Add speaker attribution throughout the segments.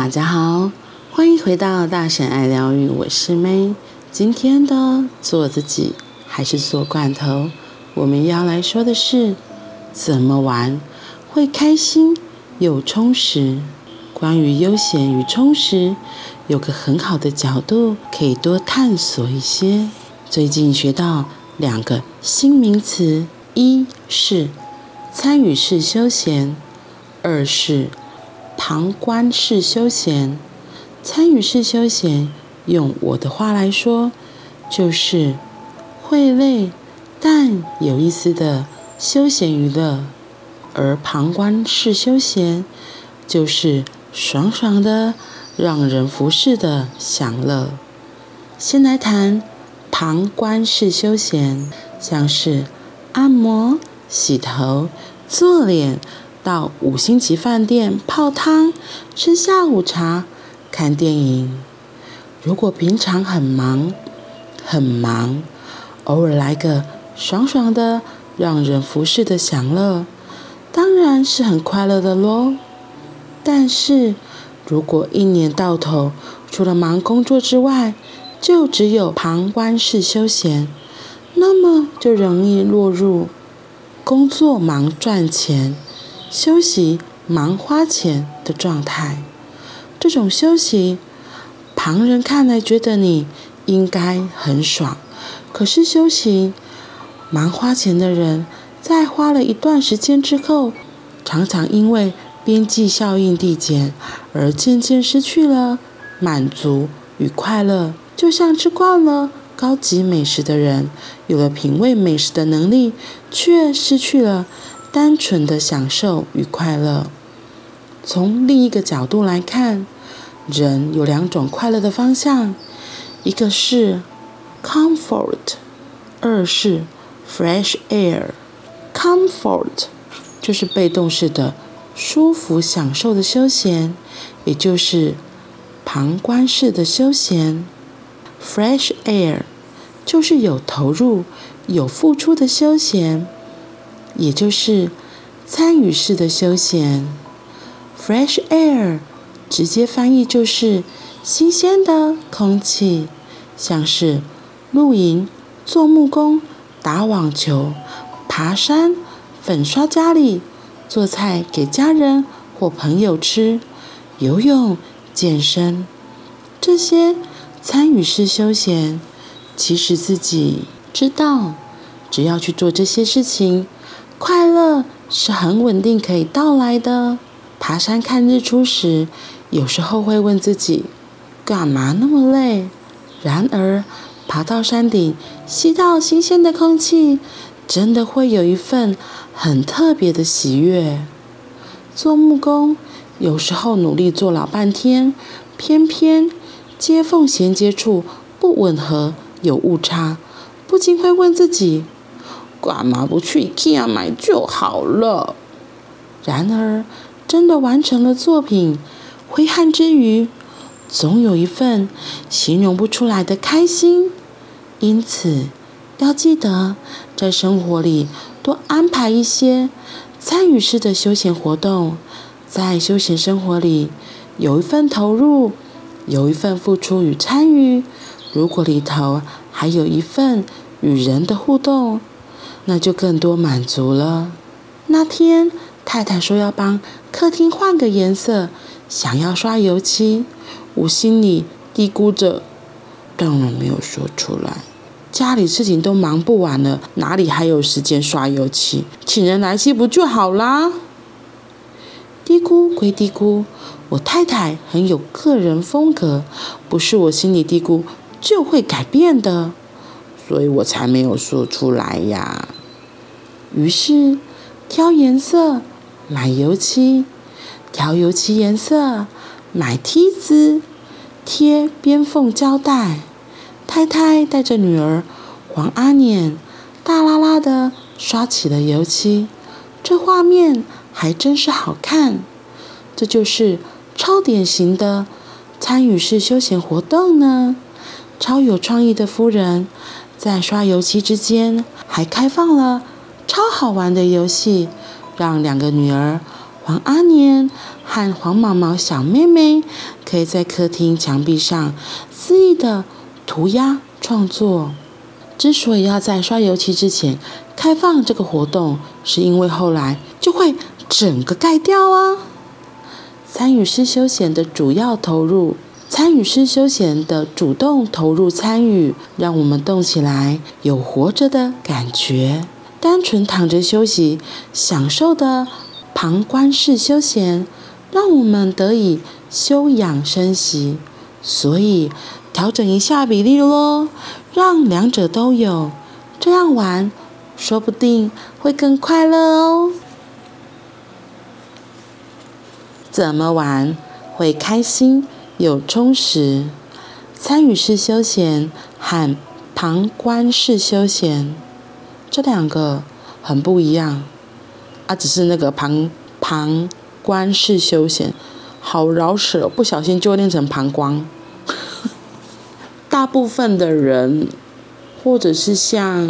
Speaker 1: 大家好，欢迎回到大婶爱疗愈，我是 May。今天的做自己还是做罐头？我们要来说的是怎么玩会开心又充实。关于悠闲与充实，有个很好的角度可以多探索一些。最近学到两个新名词：一是参与式休闲，二是旁观式休闲。参与式休闲，用我的话来说，就是会累但有意思的休闲娱乐；而旁观式休闲，就是爽爽的、让人服侍的享乐。先来谈旁观式休闲，像是按摩、洗头、做脸，到五星级饭店泡汤、吃下午茶。看电影，如果平常很忙，很忙，偶尔来个爽爽的、让人服侍的享乐，当然是很快乐的喽。但是，如果一年到头除了忙工作之外，就只有旁观式休闲，那么就容易落入工作忙赚钱，休息忙花钱的状态。这种休息，旁人看来觉得你应该很爽，可是休息忙花钱的人，在花了一段时间之后，常常因为边际效应递减，而渐渐失去了满足与快乐。就像吃惯了高级美食的人，有了品味美食的能力，却失去了单纯的享受与快乐。从另一个角度来看，人有两种快乐的方向，一个是 comfort，二是 fresh air。comfort 就是被动式的舒服享受的休闲，也就是旁观式的休闲。fresh air 就是有投入、有付出的休闲，也就是参与式的休闲。Fresh air，直接翻译就是新鲜的空气，像是露营、做木工、打网球、爬山、粉刷家里、做菜给家人或朋友吃、游泳、健身，这些参与式休闲，其实自己知道，只要去做这些事情，快乐是很稳定可以到来的。爬山看日出时，有时候会问自己：干嘛那么累？然而，爬到山顶，吸到新鲜的空气，真的会有一份很特别的喜悦。做木工，有时候努力做老半天，偏偏接缝衔接处不吻合，有误差，不禁会问自己：干嘛不去 IKEA 买就好了？然而，真的完成了作品，挥汗之余，总有一份形容不出来的开心。因此，要记得在生活里多安排一些参与式的休闲活动，在休闲生活里有一份投入，有一份付出与参与。如果里头还有一份与人的互动，那就更多满足了。那天。太太说要帮客厅换个颜色，想要刷油漆。我心里嘀咕着，当然没有说出来。家里事情都忙不完了，哪里还有时间刷油漆？请人来漆不就好啦？嘀咕归嘀咕，我太太很有个人风格，不是我心里嘀咕就会改变的，所以我才没有说出来呀。于是挑颜色。买油漆，调油漆颜色，买梯子，贴边缝胶带。太太带着女儿黄阿念，大啦啦的刷起了油漆。这画面还真是好看。这就是超典型的参与式休闲活动呢。超有创意的夫人，在刷油漆之间还开放了超好玩的游戏。让两个女儿黄阿年和黄毛毛小妹妹可以在客厅墙壁上肆意的涂鸦创作。之所以要在刷油漆之前开放这个活动，是因为后来就会整个盖掉啊。参与式休闲的主要投入，参与式休闲的主动投入参与，让我们动起来，有活着的感觉。单纯躺着休息，享受的旁观式休闲，让我们得以休养生息。所以调整一下比例喽，让两者都有，这样玩说不定会更快乐哦。怎么玩会开心又充实？参与式休闲和旁观式休闲。这两个很不一样啊，只是那个旁旁观式休闲，好饶舌，不小心就会念成膀胱。大部分的人，或者是像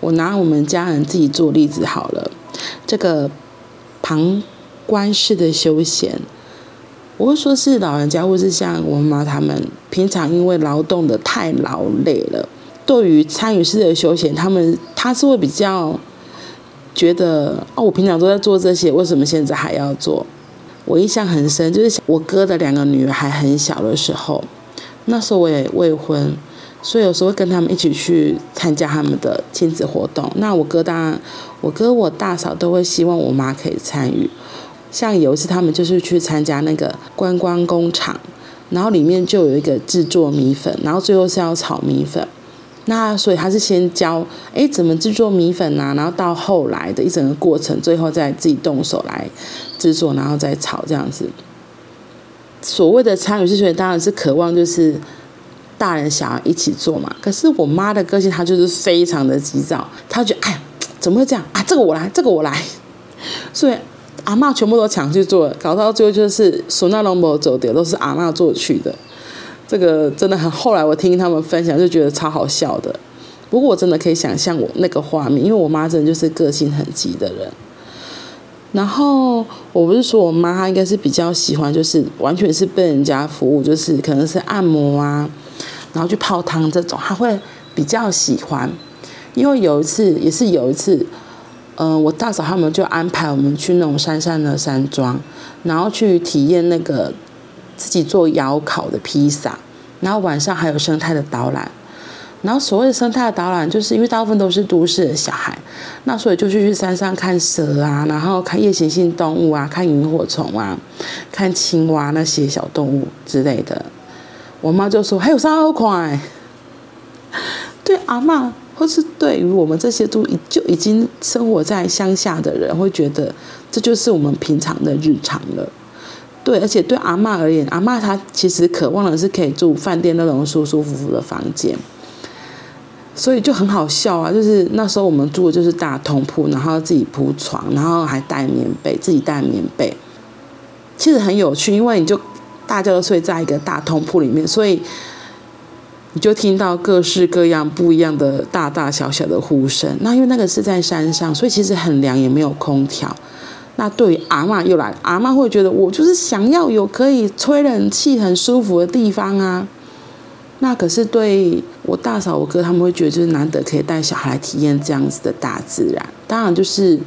Speaker 1: 我拿我们家人自己做例子好了，这个旁观式的休闲，我会说是老人家，或是像我妈他们，平常因为劳动的太劳累了。对于参与式的休闲，他们他是会比较觉得哦，我平常都在做这些，为什么现在还要做？我印象很深，就是我哥的两个女儿还很小的时候，那时候我也未婚，所以有时候会跟他们一起去参加他们的亲子活动。那我哥当然，我哥我大嫂都会希望我妈可以参与。像有一次他们就是去参加那个观光工厂，然后里面就有一个制作米粉，然后最后是要炒米粉。那所以他是先教，哎，怎么制作米粉啊，然后到后来的一整个过程，最后再自己动手来制作，然后再炒这样子。所谓的参与式休闲，当然是渴望就是大人小孩一起做嘛。可是我妈的个性，她就是非常的急躁，她觉得哎呀，怎么会这样啊？这个我来，这个我来。所以阿嬷全部都抢去做，搞到最后就是孙那龙没走掉，都是阿嬷做去的。这个真的很，后来我听他们分享就觉得超好笑的。不过我真的可以想象我那个画面，因为我妈真的就是个性很急的人。然后我不是说我妈，她应该是比较喜欢，就是完全是被人家服务，就是可能是按摩啊，然后去泡汤这种，她会比较喜欢。因为有一次也是有一次，嗯、我大嫂他们就安排我们去那种山上的山庄，然后去体验那个。自己做窑烤的披萨，然后晚上还有生态的导览，然后所谓的生态的导览，就是因为大部分都是都市的小孩，那所以就去去山上看蛇啊，然后看夜行性动物啊，看萤火虫啊，看青蛙那些小动物之类的。我妈就说还有啥好看？对阿嬷，或是对于我们这些都就已经生活在乡下的人，会觉得这就是我们平常的日常了。对，而且对阿妈而言，阿妈她其实渴望的是可以住饭店那种舒舒服服的房间，所以就很好笑啊。就是那时候我们住的就是大通铺，然后自己铺床，然后还带棉被，自己带棉被，其实很有趣，因为你就大家都睡在一个大通铺里面，所以你就听到各式各样不一样的大大小小的呼声。那因为那个是在山上，所以其实很凉，也没有空调。那对于阿嬷又来，阿嬷会觉得我就是想要有可以吹冷气很舒服的地方啊。那可是对我大嫂、我哥他们会觉得就是难得可以带小孩来体验这样子的大自然。当然就是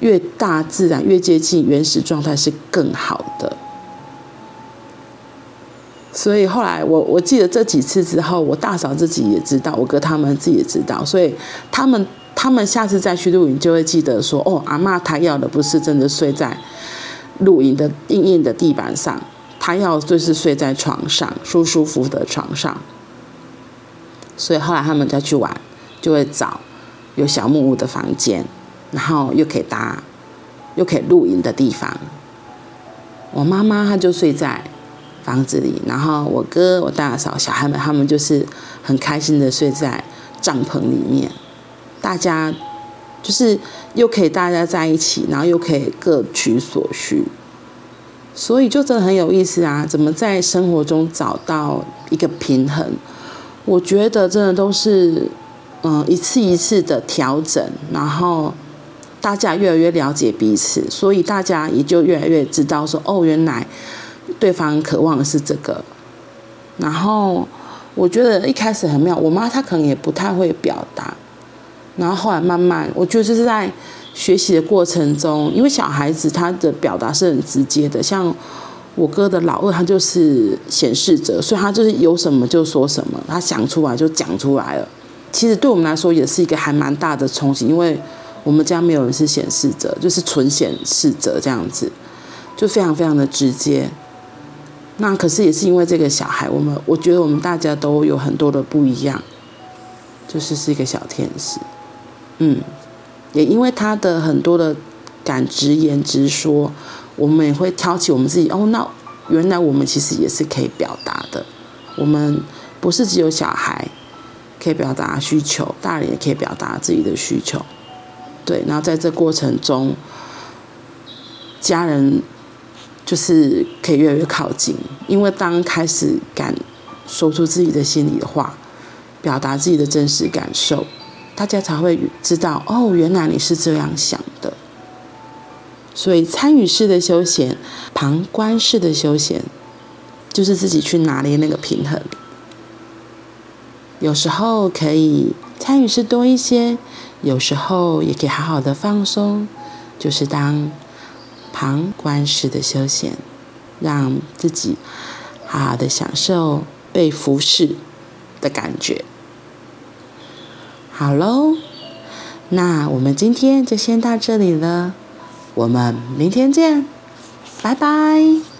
Speaker 1: 越大自然越接近原始状态是更好的。所以后来我我记得这几次之后，我大嫂自己也知道，我哥他们自己也知道，所以他们。他们下次再去露营，就会记得说：“哦，阿嬷她要的不是真的睡在露营的硬硬的地板上，她要就是睡在床上，舒舒服服的床上。”所以后来他们再去玩，就会找有小木屋的房间，然后又可以搭，又可以露营的地方。我妈妈她就睡在房子里，然后我哥、我大嫂、小孩们他们就是很开心的睡在帐篷里面。大家就是又可以大家在一起，然后又可以各取所需，所以就真的很有意思啊！怎么在生活中找到一个平衡？我觉得真的都是嗯一次一次的调整，然后大家越来越了解彼此，所以大家也就越来越知道说，哦，原来对方渴望的是这个。然后我觉得一开始很妙，我妈她可能也不太会表达，然后后来慢慢，我觉得就是在学习的过程中，因为小孩子他的表达是很直接的，像我哥的老二，他就是显示者，所以他就是有什么就说什么，他想出来就讲出来了。其实对我们来说也是一个还蛮大的冲击，因为。我们家没有人是显示者，就是纯显示者这样子，就非常非常的直接。那可是也是因为这个小孩，我们我觉得我们大家都有很多的不一样，就是是一个小天使。嗯，也因为他的很多的敢直言直说，我们也会挑起我们自己。哦，那原来我们其实也是可以表达的。我们不是只有小孩可以表达需求，大人也可以表达自己的需求。对，然后在这过程中，家人就是可以越来越靠近，因为当开始敢说出自己的心里的话，表达自己的真实感受，大家才会知道哦，原来你是这样想的。所以参与式的休闲，旁观式的休闲，就是自己去拿捏那个平衡。有时候可以参与式多一些。有时候也可以好好的放松，就是当旁观式的休闲，让自己好好的享受被服侍的感觉。好喽，那我们今天就先到这里了，我们明天见，拜拜。